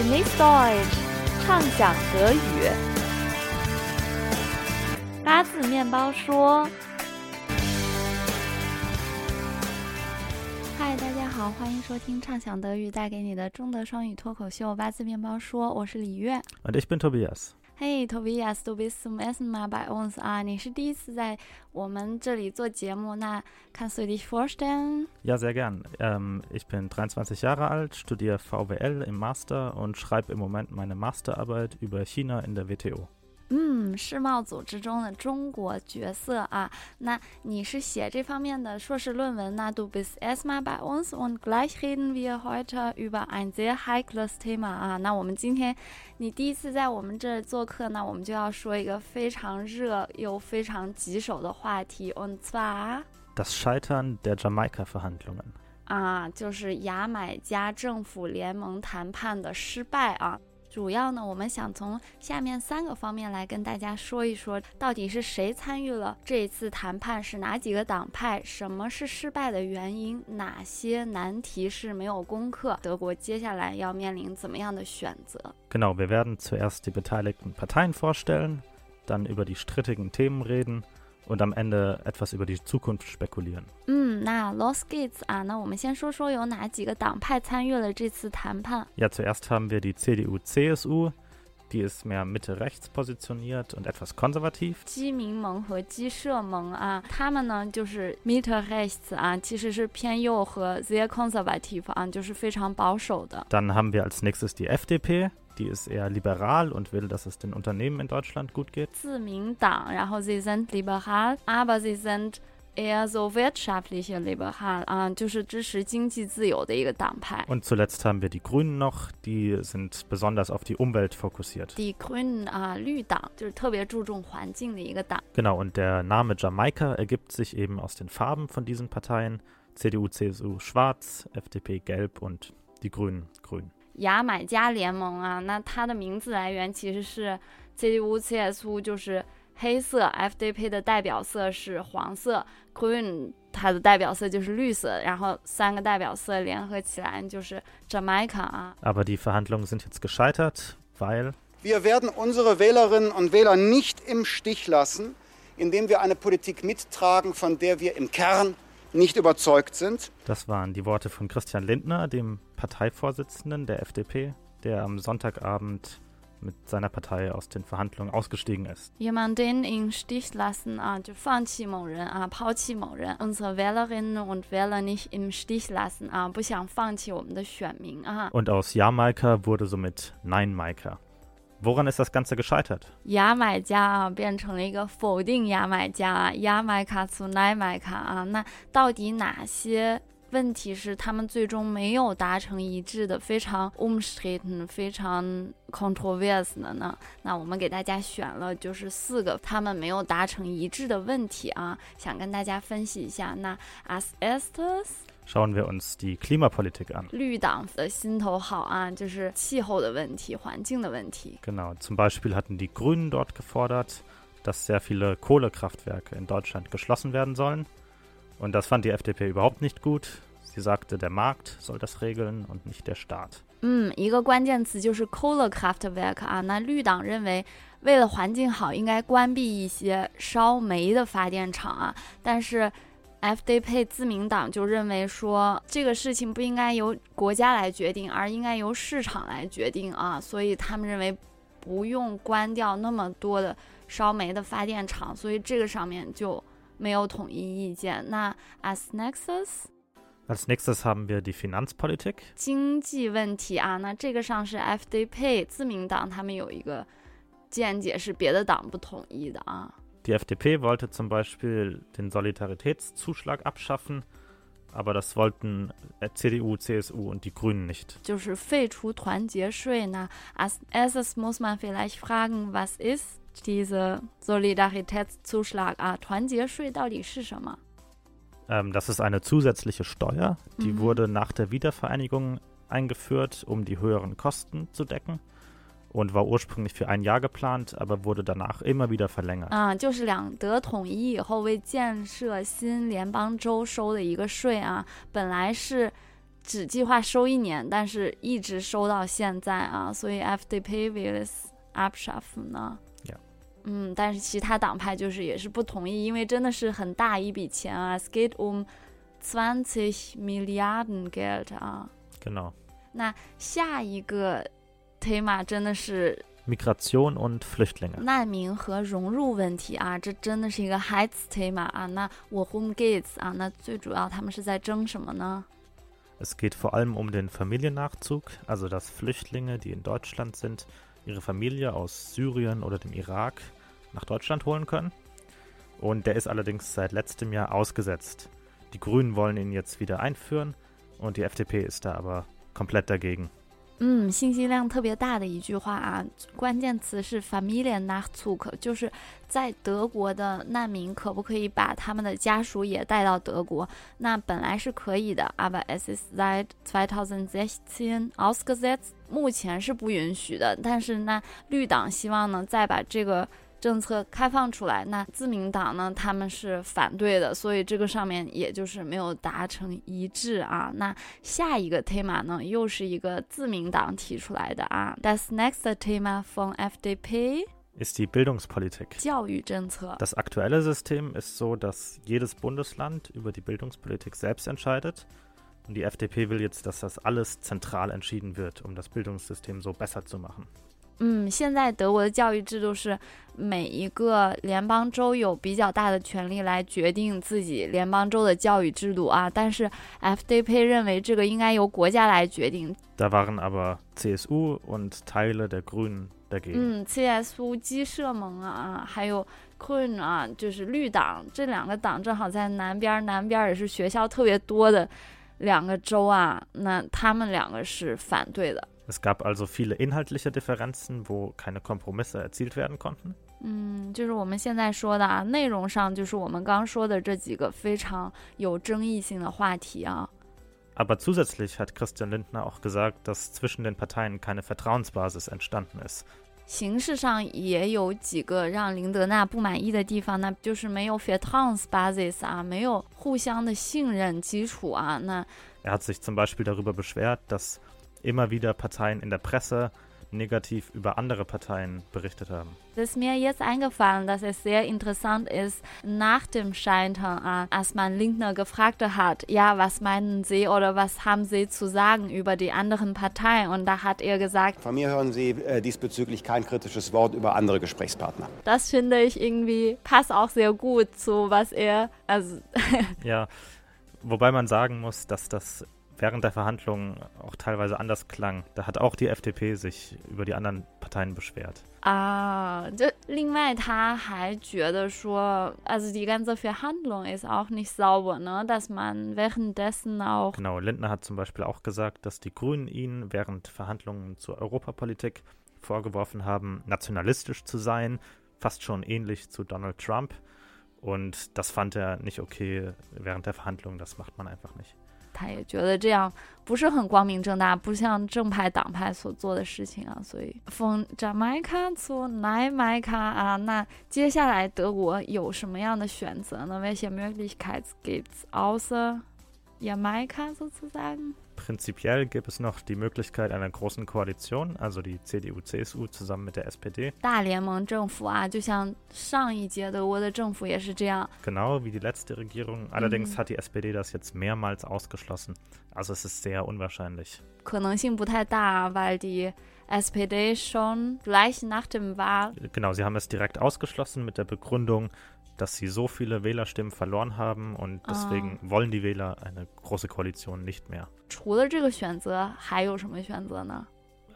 Genieß Deutsch，畅想德语。八字面包说：“嗨，大家好，欢迎收听畅想德语带给你的中德双语脱口秀《八字面包说》，我是李月。Und ich bin Tobias. Hey Tobias, du bist zum ersten Mal bei uns 啊，你是第一次在我们这里做节目，那 kannst du dich vorstellen？ Ja, sehr gern. Ähm, ich bin 23 Jahre alt, studiere VWL im Master und schreibe im Moment meine Masterarbeit über China in der WTO. 嗯，世贸组织中的中国角色啊，那你是写这方面的硕士论文那 du bist erstmal bei uns und gleich reden wir heute über ein sehr heikles Thema 啊。那我们今天你第一次在我们这儿做客，那我们就要说一个非常热又非常棘手的话题，und zwar Das Scheitern der Jamaika-Verhandlungen. 啊，就是牙买加政府联盟谈判的失败啊。主要呢，我们想从下面三个方面来跟大家说一说，到底是谁参与了这一次谈判，是哪几个党派，什么是失败的原因，哪些难题是没有攻克，德国接下来要面临怎么样的选择？Genau, wir werden zuerst die beteiligten Parteien vorstellen, dann über die strittigen Themen reden und am Ende etwas über die Zukunft spekulieren. 嗯，那 Los Gates 啊，那我们先说说有哪几个党派参与了这次谈判。 Ja, zuerst haben wir die CDU-CSU. Die ist mehr Mitte-rechts positioniert und etwas konservativ. 基民盟和基社盟啊，他们呢就是 Mitte rechts 啊，其实是偏右和 sehr conservative 啊，就是非常保守的。 Dann haben wir als nächstes die FDP. Die ist eher liberal und will, dass es den Unternehmen in Deutschland gut geht. 自民党，然后 sie sind liberal, aber sie sind eher so wirtschaftliche liberal 啊，就是支持经济自由的一个党派。 Und zuletzt haben wir die Grünen noch. Die sind besonders auf die Umwelt fokussiert. Die Grünen 啊，绿党就是特别注重环境的一个党。 Genau, und der Name Jamaika ergibt sich eben aus den Farben von diesen Parteien. CDU, CSU schwarz, FDP gelb und die Grünen grün. 牙买加联盟啊，那它的名字来源其实是 CDU、CSU，就是 黑色；FDP 的代表色是黄色；Green 它的代表色就是绿色，然后三个代表色联合起来就是 Jamaica 啊。 Aber die Verhandlungen sind jetzt gescheitert, weil Wir werden unsere Wählerinnen und Wähler nicht im Stich lassen, indem wir eine Politik mittragen, von der wir im Kern nicht überzeugt sind. das waren die Worte von Christian Lindner, dem Parteivorsitzenden der FDP, der am Sonntagabend mit seiner Partei aus den Verhandlungen ausgestiegen ist. Jemanden im Stich lassen 啊，就放弃某人啊，抛弃某人。Unsere Wählerinnen und Wähler nicht im Stich lassen 啊，不想放弃我们的选民啊。 Und aus Jamaika wurde somit Nein-Maika. Woran ist das Ganze gescheitert? 牙买加啊变成了一个否定牙买加啊，牙买卡 zu 奈买卡啊，那到底哪些 问题是他们最终没有达成一致的，非常 umstritten、非常 controversial 的呢？那我们给大家选了就是四个他们没有达成一致的问题啊，想跟大家分析一下。那 as erstes。Schauen wir uns die Klimapolitik an. 绿党的心头好啊，就是气候的问题、环境的问题。Genau, zum Beispiel hatten die Grünen dort gefordert, dass sehr viele Kohlekraftwerke in Deutschland geschlossen werden sollen. Und das fand die FDP überhaupt nicht gut. Sie sagte, der Markt soll das regeln und nicht der Staat. 嗯，一个关键词就是 Kohlekraftwerk 啊。那绿党认为，为了环境好，应该关闭一些烧煤的发电厂啊。但是 FDP 自民党就认为说，这个事情不应该由国家来决定，而应该由市场来决定啊。所以他们认为不用关掉那么多的烧煤的发电厂，所以这个上面就没有统一意见。那 as nexus。 Als nächstes haben wir die Finanzpolitik. 经济问题啊，那这个上是 FDP 自民党他们有一个见解是别的党不统一的啊。 Die FDP wollte zum Beispiel den Solidaritätszuschlag abschaffen, aber das wollten äh, CDU, CSU und die Grünen nicht. 就是废除团结税呢，as erstes muss man vielleicht fragen, was ist diese Solidaritätszuschlag 啊？团结税到底是什么？ Ähm, das ist eine zusätzliche Steuer, die Mhm. wurde nach der Wiedervereinigung eingeführt, um die höheren Kosten zu decken und war ursprünglich für ein Jahr geplant, aber wurde danach immer wieder verlängert. 啊，就是两德统一以后为建设新联邦州收的一个税啊，本来是 只计划收一年，但是一直收到现在啊，所以 FDP will es abschaffen 呢。 Ja. 嗯，但是其他党派就是也是不同意，因为真的是很大一笔钱啊，es geht um 20 Milliarden Geld 啊。 Genau. 那下一个 Thema 真的是 Migration und Flüchtlinge. 难民和融入问题啊，这真的是一个 Heizthema 啊。那 worum geht's 啊？那最主要他们是在争什么呢？ Es geht vor allem um den Familiennachzug, also dass Flüchtlinge, die in Deutschland sind, ihre Familie aus Syrien oder dem Irak nach Deutschland holen können. Und der ist allerdings seit letztem Jahr ausgesetzt. Die Grünen wollen ihn jetzt wieder einführen und die FDP ist da aber komplett dagegen. 嗯，信息量特别大的一句话啊，关键词是 Familiennachzug，就是在德国的难民可不可以把他们的家属也带到德国？那本来是可以的，aber es ist seit 2016 ausgesetzt，目前是不允许的。但是呢，绿党希望呢再把这个 政策开放出来，那自民党呢他们是反对的，所以这个上面也就是没有达成一致啊。那下一个 Thema 呢，又是一个自民党提出来的啊。Das nächste Thema von FDP Ist die Bildungspolitik. 教育政策。 Das aktuelle System ist so, dass jedes Bundesland über die Bildungspolitik selbst entscheidet. Und die FDP will jetzt, dass das alles zentral entschieden wird, um das Bildungssystem so besser zu machen. 嗯，现在德国的教育制度是每一个联邦州有比较大的权利来决定自己联邦州的教育制度啊，但是 FDP 认为这个应该由国家来决定。Da waren aber CSU und Teile der Grünen dagegen. 嗯，CSU 基社盟啊，还有 Grün 啊，就是绿党，这两个党正好在南边，南边也是学校特别多的两个州啊，那他们两个是反对的。Es gab also viele inhaltliche Differenzen, wo keine Kompromisse erzielt werden konnten. 嗯，就是我们现在说的啊，内容上就是我们刚说的这几个非常有争议性的话题啊。 Aber zusätzlich hat Christian Lindner auch gesagt, dass zwischen den Parteien keine Vertrauensbasis entstanden ist. 形式上也有几个让林德纳不满意的地方，那就是没有 Vertrauensbasis 啊，没有互相的信任基础啊。那 Er hat sich zum Beispiel darüber beschwert, dass immer wieder Parteien in der Presse negativ über andere Parteien berichtet haben. Es ist mir jetzt eingefallen, dass es sehr interessant ist, nach dem Scheitern, ah, als man Lindner gefragt hat, ja, was meinen Sie oder was haben Sie zu sagen über die anderen Parteien? Und da hat er gesagt, Von mir hören Sie äh, diesbezüglich kein kritisches Wort über andere Gesprächspartner. das finde ich irgendwie passt auch sehr gut zu was er, also Ja, wobei man sagen muss, dass das während der Verhandlungen auch teilweise anders klang. Da hat auch die FDP sich über die anderen Parteien beschwert. 啊，这另外他还觉得说，also die ganze Verhandlung ist auch nicht sauber, ne? Dass man währenddessen auch Genau, Lindner hat zum Beispiel auch gesagt, dass die Grünen ihn während Verhandlungen zur Europapolitik vorgeworfen haben, nationalistisch zu sein, fast schon ähnlich zu Donald Trump. Und das fand er nicht okay während der Verhandlungen. Das macht man einfach nicht. 他也觉得这样不是很光明正大，不像正派党派所做的事情啊，所以 von Jamaika zu n e m a i c a 啊，那接下来德国有什么样的选择呢为什么 vicechancellor 也买卡做慈善 Prinzipiell gibt es noch die Möglichkeit einer großen Koalition, also die CDU-CSU zusammen mit der SPD, 大联盟政府啊，就像上一届德国的政府也是这样， genau wie die letzte Regierung. Allerdings Mhm. hat die SPD das jetzt mehrmals ausgeschlossen. Also es ist sehr unwahrscheinlich. 可能性不太大，weil die SPD schon gleich nach dem Wahl Genau, sie haben es direkt ausgeschlossen mit der Begründung, dass sie so viele Wählerstimmen verloren haben und deswegen wollen die Wähler eine große Koalition nicht mehr. 除了这个选择，还有什么选择呢？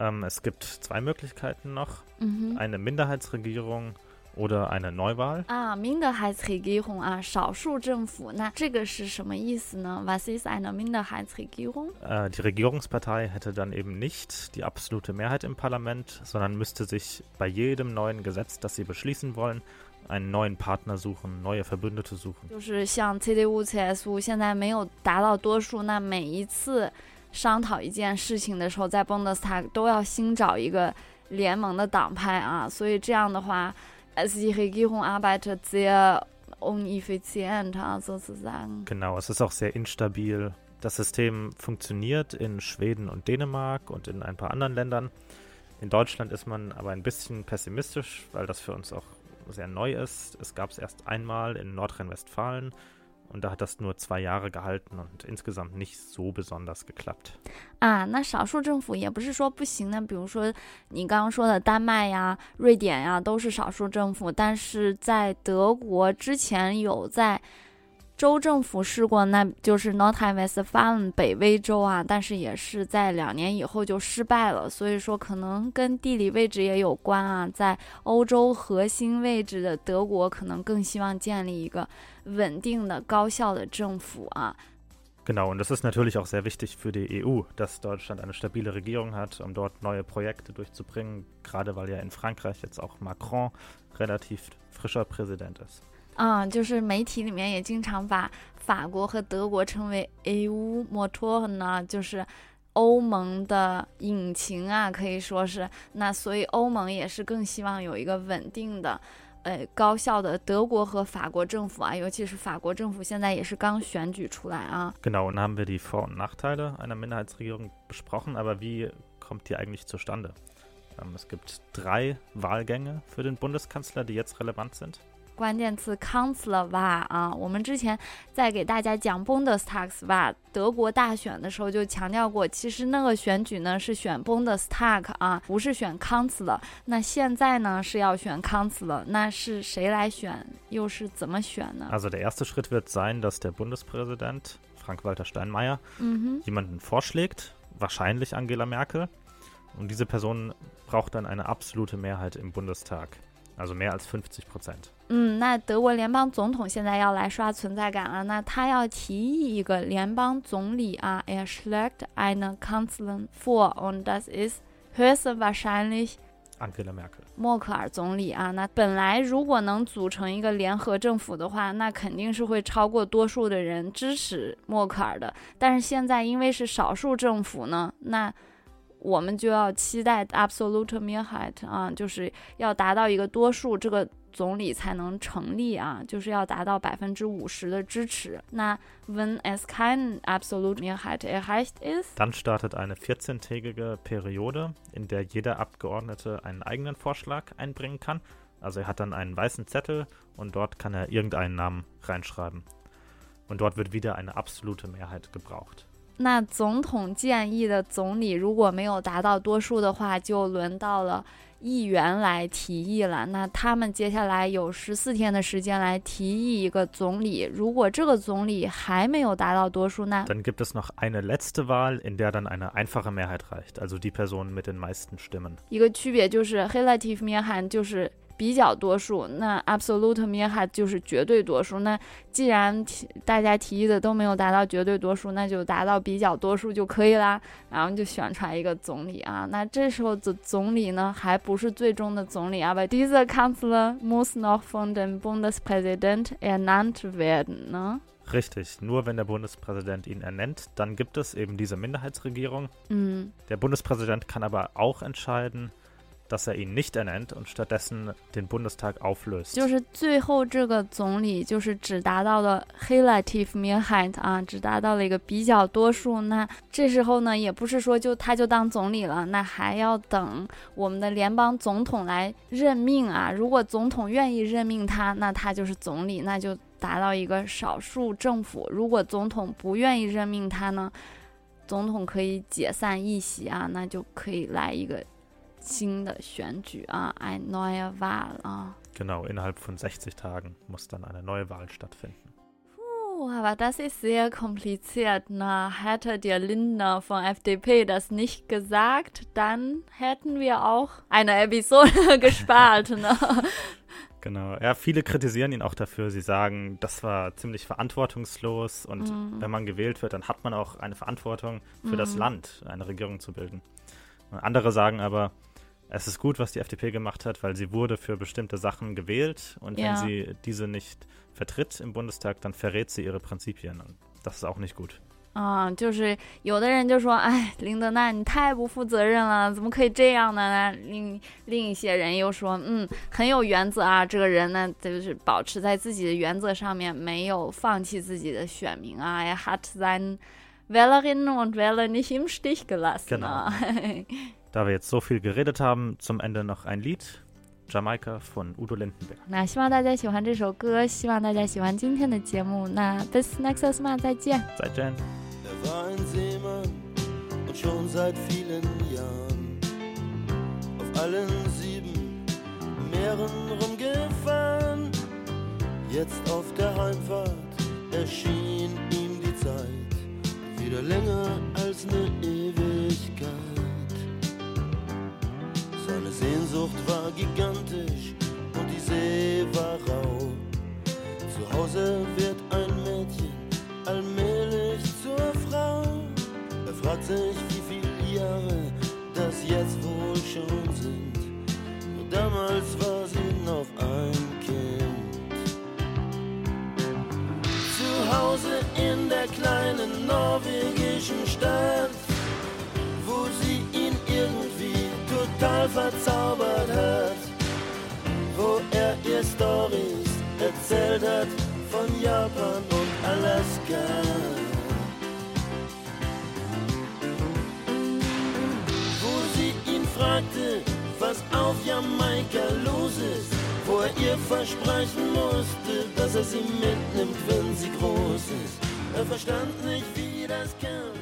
Ähm, es gibt zwei Möglichkeiten noch, 嗯哼。 eine Minderheitsregierung oder eine Neuwahl. 啊，Minderheitsregierung 啊，少数政府，那这个是什么意思呢？Was ist eine Minderheitsregierung？ Äh, die Regierungspartei hätte dann eben nicht die absolute Mehrheit im Parlament, sondern müsste sich bei jedem neuen Gesetz, das sie beschließen wollen, einen neuen Partner suchen, neue Verbündete suchen. 就是像 CDU、CSU 现在没有达到多数，那每一次商讨一件事情的时候，在 Bundestag 都要新找一个联盟的党派啊，所以这样的话，als die Regierung arbeitet sehr uneffizient 啊，sozusagen。 Genau, es ist auch sehr instabil. Das System funktioniert in Schweden und Dänemark und in ein paar anderen Ländern. In Deutschland ist man aber ein bisschen pessimistisch, weil das für uns auch sehr neu ist. Es gab es erst einmal in Nordrhein-Westfalen und da hat das nur zwei Jahre gehalten und insgesamt nicht so besonders geklappt. 啊，那少数政府也不是说不行的，比如说你刚刚说的丹麦呀、瑞典呀，都是少数政府，但是在德国之前有在。 州政府试过，那就是 Nordrhein-Westfalen 北威州啊，但是也是在两年以后就失败了。所以说，可能跟地理位置也有关啊。在欧洲核心位置的德国，可能更希望建立一个稳定的、高效的政府啊。Genau, und das ist natürlich auch sehr wichtig für die EU, dass Deutschland eine stabile Regierung hat, um dort neue Projekte durchzubringen, gerade weil ja in Frankreich jetzt auch Macron relativ frischer Präsident ist. 嗯，就是媒体里面也经常把法国和德国称为 EU Motor 呢，就是欧盟的引擎啊，可以说是。那所以欧盟也是更希望有一个稳定的、呃高效的德国和法国政府啊，尤其是法国政府现在也是刚选举出来啊。Genau, und haben wir die Vor- und Nachteile einer Minderheitsregierung besprochen, aber wie kommt die eigentlich zustande? Es gibt drei Wahlgänge für den Bundeskanzler, die jetzt relevant sind. 关键词 Kanzler 啊，我们之前在给大家讲 Bundestag 吧，德国大选的时候就强调过，其实那个选举呢是选 Bundestag 啊，不是选 Kanzler。那现在呢是要选 Kanzler，那是谁来选，又是怎么选呢？Also der erste Schritt wird sein, dass der Bundespräsident Frank-Walter Steinmeier mhm. jemanden vorschlägt, wahrscheinlich Angela Merkel. Und diese Person braucht dann eine absolute Mehrheit im Bundestag. also mehr als 50 Prozent。嗯，那德国联邦总统现在要来刷存在感了。那他要提议一个联邦总理啊，er schlägt eine Kanzlerin vor und das ist höchstwahrscheinlich Angela Merkel。默克尔总理啊，那本来如果能组成一个联合政府的话，那肯定是会超过多数的人支持默克尔的。但是现在因为是少数政府呢，那 我们就要期待 absolute Mehrheit 啊，就是要达到一个多数，这个总理才能成立啊，就是要达到百分之五十的支持。那 wenn es kein absolute Mehrheit erreicht ist, dann startet eine 14-tägige Periode, in der jeder Abgeordnete einen eigenen Vorschlag einbringen kann. Also er hat dann einen weißen Zettel und dort kann er irgendeinen Namen reinschreiben. Und dort wird wieder eine absolute Mehrheit gebraucht. 那总统建议的总理如果没有达到多数的话，就轮到了议员来提议了。那他们接下来有十四天的时间来提议一个总理。如果这个总理还没有达到多数，那 dann gibt es noch eine letzte Wahl, in der dann eine einfache Mehrheit reicht, also die Person mit den meisten Stimmen。一个区别就是 relative Mehrheit 就是。比较多数，那 absolute Mehrheit 就是绝对多数。那既然提大家提议的都没有达到绝对多数，那就达到比较多数就可以啦。然后就选出来一个总理啊。那这时候的总理呢，还不是最终的总理啊。But dieser Kanzler muss noch von dem Bundespräsident ernannt werden, ne? Richtig, nur wenn der Bundespräsident ihn ernennt, dann gibt es eben diese Minderheitsregierung. Mhm. Der Bundespräsident kann aber auch entscheiden, dass er ihn nicht ernennt und stattdessen den Bundestag auflöst. 就是最后这个总理就是只达到了 relative Mehrheit 啊，只达到了一个比较多数。那这时候呢，也不是说就他就当总理了，那还要等我们的联邦总统来任命啊。如果总统愿意任命他，那他就是总理，那就达到一个少数政府。如果总统不愿意任命他呢，总统可以解散议席啊，那就可以来一个。新的选举啊，ein neuer Wahl 啊。Genau, innerhalb von 60 Tagen muss dann eine neue Wahl stattfinden. Puh, aber das ist sehr kompliziert. Na, hätte der Lindner von FDP das nicht gesagt, dann hätten wir auch eine Episode gespart. Ne? Genau. Ja, viele kritisieren ihn auch dafür. Sie sagen, das war ziemlich verantwortungslos und mm. wenn man gewählt wird, dann hat man auch eine Verantwortung für mm. das mhm. Land, eine Regierung zu bilden. Andere sagen aber, es ist gut, was die FDP gemacht hat, weil sie wurde für bestimmte Sachen gewählt und ja. wenn sie diese nicht vertritt im Bundestag, dann verrät sie ihre Prinzipien. Und das ist auch nicht gut. 啊，就是有的人就说，哎，林德纳你太不负责任了，怎么可以这样呢？另另一些人又说，嗯，很有原则啊，这个人呢，就是保持在自己的原则上面，没有放弃自己的选民啊，也 hat sein Wählerinnen und Wähler nicht im Stich gelassen. Genau. Da wir jetzt so viel geredet haben, zum Ende noch ein Lied. Jamaika von Udo Lindenberg. 那希望大家喜欢这首歌，希望大家喜欢今天的节目。那 bis nächstes Mal，再见。再见。 Er war ein Seemann und schon seit vielen Jahren auf allen sieben Meeren rumgefahren. Jetzt auf der Heimfahrt erschien ihm die Zeit wieder länger als eine Ewigkeit. Sehnsucht war gigantisch und die See war rau. Zu Hause wird ein Mädchen allmählich zur Frau. Er fragt sich, wie viele Jahre das jetzt wohl schon sind. Nur damals war sie noch ein Kind. Zu Hause in der kleinen norwegischen Stadt, total verzaubert hat, wo er ihr Stories erzählt hat von Japan und Alaska. Wo sie ihn fragte, was auf Jamaika los ist, wo er ihr versprechen musste, dass er sie mitnimmt, wenn sie groß ist. Er verstand nicht, wie das er,